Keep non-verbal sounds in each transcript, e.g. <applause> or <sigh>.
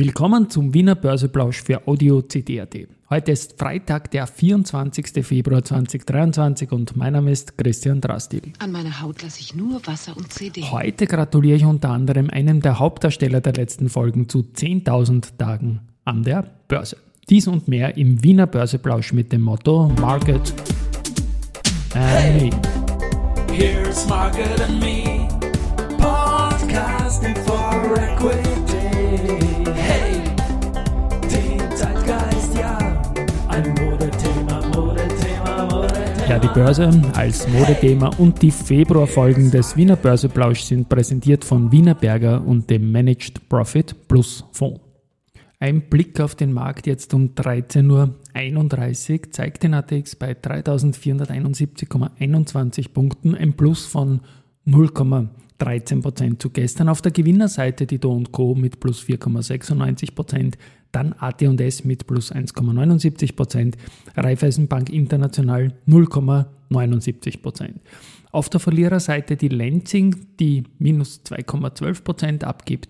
Willkommen zum Wiener Börseplausch für Audio CD.at. Heute ist Freitag, der 24. Februar 2023 und mein Name ist Christian Drastil. An meiner Haut lasse ich nur Wasser und CD. Heute gratuliere ich unter anderem einem der Hauptdarsteller der letzten Folgen zu 10.000 Tagen an der Börse. Dies und mehr im Wiener Börseplausch mit dem Motto Market Me. Here's Market and Me, podcasting for equity. Ja, die Börse als Modethema und die Februarfolgen des Wiener Börseplausch sind präsentiert von Wiener Berger und dem Managed Profit Plus Fonds. Ein Blick auf den Markt jetzt um 13.31 Uhr zeigt den ATX bei 3471,21 Punkten, ein Plus von 0,13% zu gestern. Auf der Gewinnerseite die Do Co. mit plus 4,96%, dann AT&S mit plus 1,79%, Raiffeisenbank International 0,79%. Auf der Verliererseite die Lenzing, die minus 2,12% abgibt,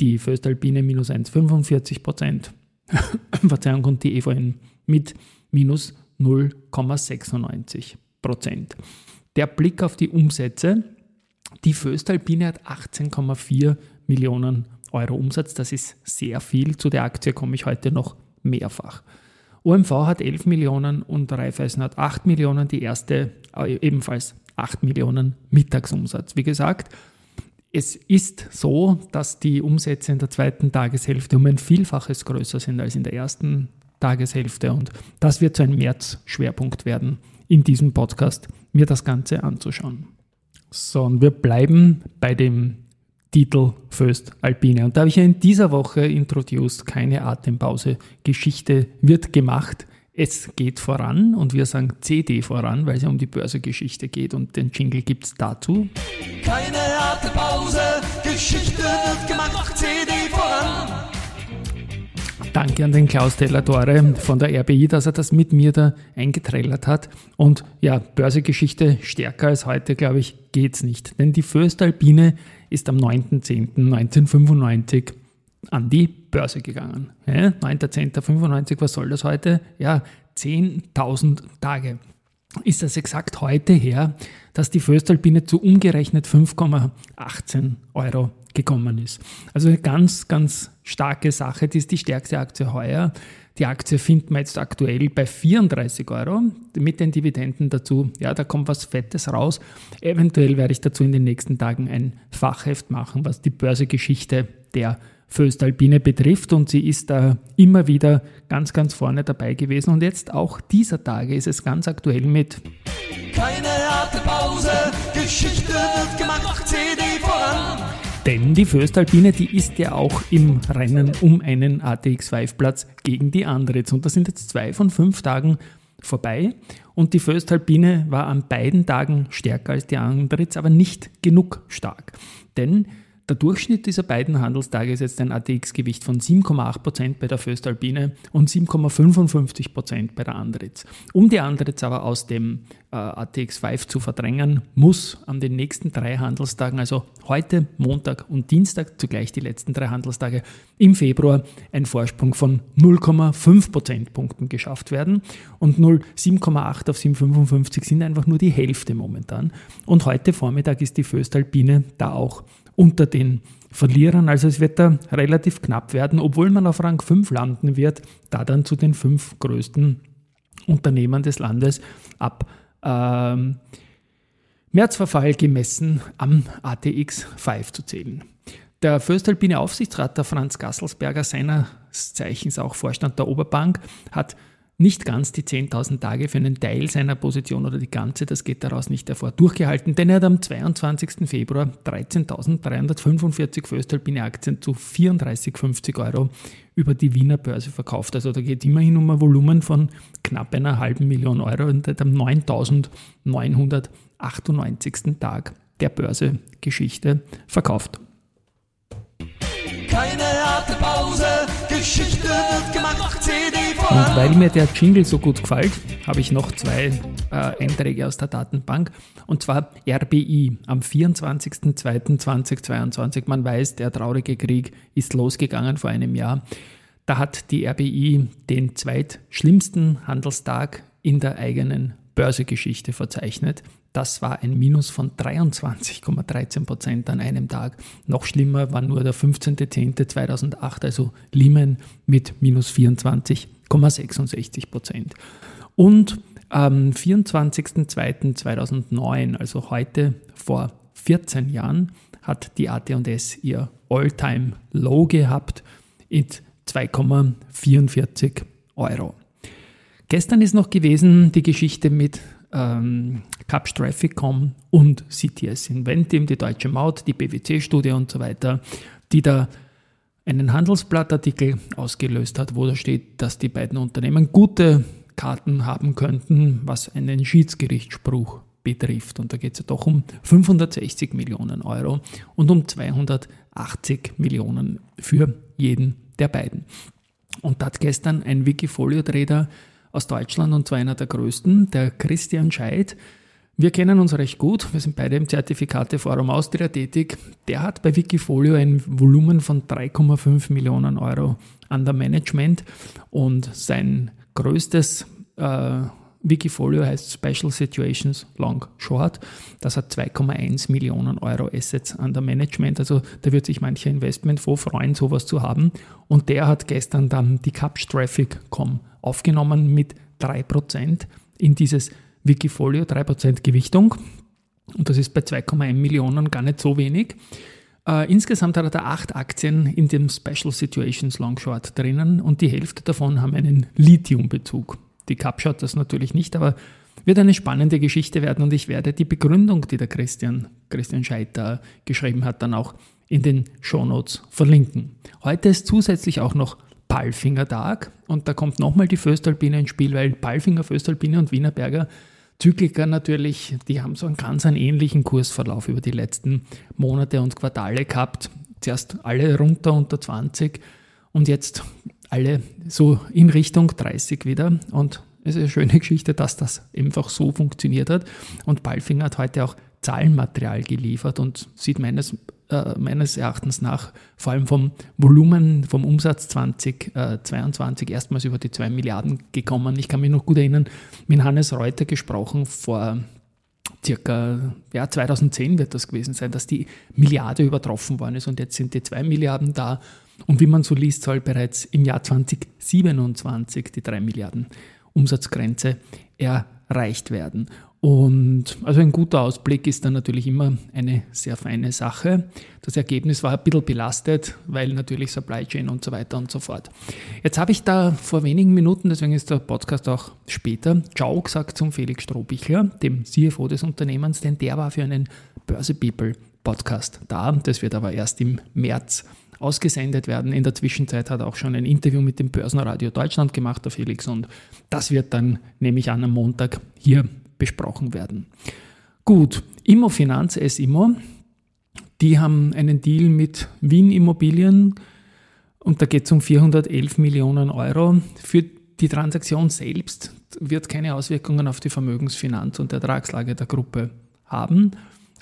die Föstalpine minus 1,45%, <laughs> Verzeihung, und die EVN mit minus 0,96%. Der Blick auf die Umsätze, die Föstalpine hat 18,4 Millionen Euro Umsatz. Das ist sehr viel. Zu der Aktie komme ich heute noch mehrfach. OMV hat 11 Millionen und Raiffeisen hat 8 Millionen. Die erste äh, ebenfalls 8 Millionen Mittagsumsatz. Wie gesagt, es ist so, dass die Umsätze in der zweiten Tageshälfte um ein Vielfaches größer sind als in der ersten Tageshälfte und das wird zu einem März-Schwerpunkt werden, in diesem Podcast mir das Ganze anzuschauen. So, und wir bleiben bei dem Titel First Alpine. Und da habe ich ja in dieser Woche introduced, keine Atempause, Geschichte wird gemacht. Es geht voran und wir sagen CD voran, weil es ja um die Börsegeschichte geht und den Jingle gibt es dazu. Keine Atempause, Geschichte wird gemacht. Danke an den Klaus Tellatore von der RBI, dass er das mit mir da eingetrellert hat. Und ja, Börsegeschichte stärker als heute, glaube ich, geht's nicht. Denn die Föstalpine ist am 9.10.1995 an die Börse gegangen. Ja, 9.10.95, was soll das heute? Ja, 10.000 Tage. Ist das exakt heute her, dass die Föstalpine zu umgerechnet 5,18 Euro gekommen ist. Also eine ganz, ganz starke Sache. Das ist die stärkste Aktie heuer. Die Aktie findet man jetzt aktuell bei 34 Euro mit den Dividenden dazu. Ja, da kommt was Fettes raus. Eventuell werde ich dazu in den nächsten Tagen ein Fachheft machen, was die Börsegeschichte der Föstalpine betrifft und sie ist da immer wieder ganz, ganz vorne dabei gewesen und jetzt auch dieser Tage ist es ganz aktuell mit Keine harte Pause, Geschichte die Föstalpine, die ist ja auch im Rennen um einen ATX5-Platz gegen die Andritz. Und da sind jetzt zwei von fünf Tagen vorbei. Und die Föstalpine war an beiden Tagen stärker als die Andritz, aber nicht genug stark. Denn der Durchschnitt dieser beiden Handelstage ist jetzt ein ATX-Gewicht von 7,8% bei der Föstalpine und 7,55% bei der Andritz. Um die Andritz aber aus dem äh, ATX 5 zu verdrängen, muss an den nächsten drei Handelstagen, also heute, Montag und Dienstag, zugleich die letzten drei Handelstage im Februar, ein Vorsprung von 0,5 Prozentpunkten geschafft werden. Und 7,8 auf 7,55 sind einfach nur die Hälfte momentan. Und heute Vormittag ist die Föstalpine da auch unter den Verlierern. Also es wird da relativ knapp werden, obwohl man auf Rang 5 landen wird, da dann zu den fünf größten Unternehmen des Landes ab ähm, Märzverfall gemessen am ATX 5 zu zählen. Der Föstalpine Aufsichtsrat, der Franz Gasselsberger, seines Zeichens auch Vorstand der Oberbank, hat nicht ganz die 10.000 Tage für einen Teil seiner Position oder die ganze, das geht daraus nicht hervor, durchgehalten, denn er hat am 22. Februar 13.345 Föstalpine Aktien zu 34,50 Euro über die Wiener Börse verkauft. Also da geht immerhin um ein Volumen von knapp einer halben Million Euro und am 9.998. Tag der Börsegeschichte verkauft. Keine Und weil mir der Jingle so gut gefällt, habe ich noch zwei äh, Einträge aus der Datenbank. Und zwar RBI am 24.02.2022. Man weiß, der traurige Krieg ist losgegangen vor einem Jahr. Da hat die RBI den zweitschlimmsten Handelstag in der eigenen Börsegeschichte verzeichnet. Das war ein Minus von 23,13 Prozent an einem Tag. Noch schlimmer war nur der 15.10.2008, also Lehman mit minus 24,66 Prozent. Und am 24.02.2009, also heute vor 14 Jahren, hat die AT&S ihr All-Time-Low gehabt mit 2,44 Euro. Gestern ist noch gewesen die Geschichte mit ähm, Capsch Traffic.com und CTS Inventim, die Deutsche Maut, die BWC-Studie und so weiter, die da einen Handelsblattartikel ausgelöst hat, wo da steht, dass die beiden Unternehmen gute Karten haben könnten, was einen Schiedsgerichtsspruch betrifft. Und da geht es ja doch um 560 Millionen Euro und um 280 Millionen für jeden der beiden. Und da hat gestern ein Wikifolio-Trader aus Deutschland und zwar einer der größten, der Christian Scheid. Wir kennen uns recht gut, wir sind beide im Zertifikateforum Austria tätig. Der hat bei Wikifolio ein Volumen von 3,5 Millionen Euro an der Management und sein größtes äh, Wikifolio heißt Special Situations Long Short. Das hat 2,1 Millionen Euro Assets an der Management. Also da wird sich mancher Investmentfonds freuen, sowas zu haben. Und der hat gestern dann die Capsch Traffic.com aufgenommen mit 3% in dieses Wikifolio, 3% Gewichtung. Und das ist bei 2,1 Millionen gar nicht so wenig. Äh, insgesamt hat er da acht Aktien in dem Special Situations Long Short drinnen und die Hälfte davon haben einen Lithium-Bezug. Die Cup schaut das natürlich nicht, aber wird eine spannende Geschichte werden und ich werde die Begründung, die der Christian, Christian Scheiter geschrieben hat, dann auch in den Shownotes verlinken. Heute ist zusätzlich auch noch Palfinger Tag und da kommt nochmal die Föstalpine ins Spiel, weil Palfinger, Föstalpine und Wienerberger Zykliker natürlich, die haben so einen ganz einen ähnlichen Kursverlauf über die letzten Monate und Quartale gehabt. Zuerst alle runter unter 20 und jetzt alle so in Richtung 30 wieder. Und es ist eine schöne Geschichte, dass das einfach so funktioniert hat. Und Palfinger hat heute auch Zahlenmaterial geliefert und sieht meines, äh, meines Erachtens nach vor allem vom Volumen, vom Umsatz 2022 äh, erstmals über die 2 Milliarden gekommen. Ich kann mich noch gut erinnern, mit Hannes Reuter gesprochen vor circa ja, 2010 wird das gewesen sein, dass die Milliarde übertroffen worden ist und jetzt sind die 2 Milliarden da. Und wie man so liest, soll bereits im Jahr 2027 die 3 Milliarden Umsatzgrenze erreicht werden. Und also ein guter Ausblick ist dann natürlich immer eine sehr feine Sache. Das Ergebnis war ein bisschen belastet, weil natürlich Supply Chain und so weiter und so fort. Jetzt habe ich da vor wenigen Minuten, deswegen ist der Podcast auch später, Ciao gesagt zum Felix Strohbichler, dem CFO des Unternehmens, denn der war für einen Börse People Podcast da. Das wird aber erst im März ausgesendet werden. In der Zwischenzeit hat er auch schon ein Interview mit dem Börsenradio Deutschland gemacht, der Felix, und das wird dann, nehme ich an, am Montag hier besprochen werden. Gut, Immofinanz S-Immo, die haben einen Deal mit Wien Immobilien und da geht es um 411 Millionen Euro. Für die Transaktion selbst wird keine Auswirkungen auf die Vermögensfinanz und Ertragslage der Gruppe haben,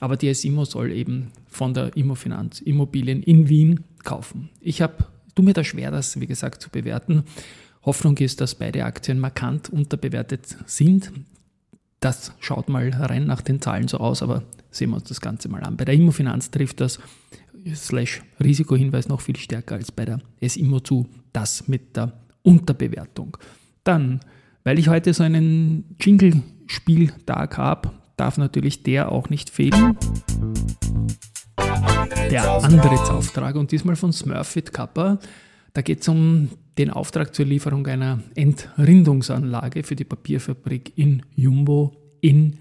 aber die S-Immo soll eben von der Immofinanz Immobilien in Wien kaufen. Ich habe, tu mir da schwer, das wie gesagt zu bewerten. Hoffnung ist, dass beide Aktien markant unterbewertet sind. Das schaut mal rein nach den Zahlen so aus, aber sehen wir uns das Ganze mal an. Bei der Immofinanz trifft das slash Risikohinweis noch viel stärker als bei der S-Immo zu, das mit der Unterbewertung. Dann, weil ich heute so einen Jingle-Spieltag habe, darf natürlich der auch nicht fehlen. Der Antrittsauftrag und diesmal von Smurfit Kappa. Da geht es um den Auftrag zur Lieferung einer Entrindungsanlage für die Papierfabrik in Jumbo in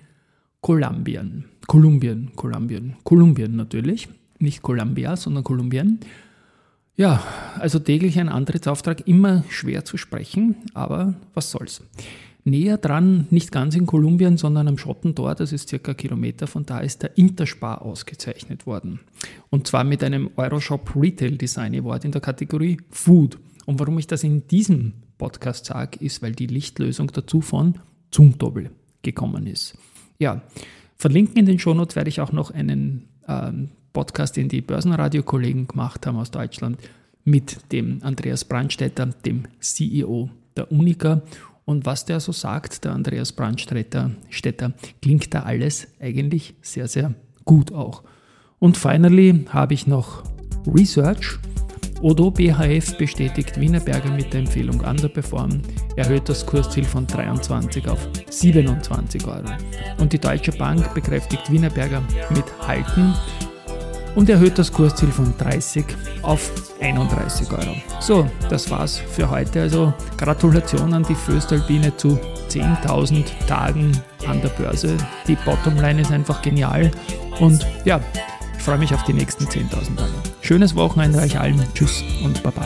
Kolumbien. Kolumbien, Kolumbien, Kolumbien natürlich. Nicht Columbia, sondern Kolumbien. Ja, also täglich ein Antrittsauftrag, immer schwer zu sprechen, aber was soll's. Näher dran, nicht ganz in Kolumbien, sondern am Schottentor, das ist circa Kilometer von da, ist der Interspar ausgezeichnet worden. Und zwar mit einem Euroshop Retail Design Award in der Kategorie Food. Und warum ich das in diesem Podcast sage, ist, weil die Lichtlösung dazu von Zumtobel gekommen ist. Ja, verlinken in den Shownotes werde ich auch noch einen ähm, Podcast, den die Börsenradio-Kollegen gemacht haben aus Deutschland, mit dem Andreas Brandstätter, dem CEO der Unica. Und was der so sagt, der Andreas Brandstätter, klingt da alles eigentlich sehr, sehr gut auch. Und finally habe ich noch Research. Odo BHF bestätigt Wienerberger mit der Empfehlung Underperform, erhöht das Kursziel von 23 auf 27 Euro. Und die Deutsche Bank bekräftigt Wienerberger mit Halten und erhöht das Kursziel von 30 auf 31 Euro. So, das war's für heute. Also Gratulation an die Föstalpine zu 10.000 Tagen an der Börse. Die Bottomline ist einfach genial und ja, ich freue mich auf die nächsten 10.000 Tage. Schönes Wochenende euch allen. Tschüss und Baba.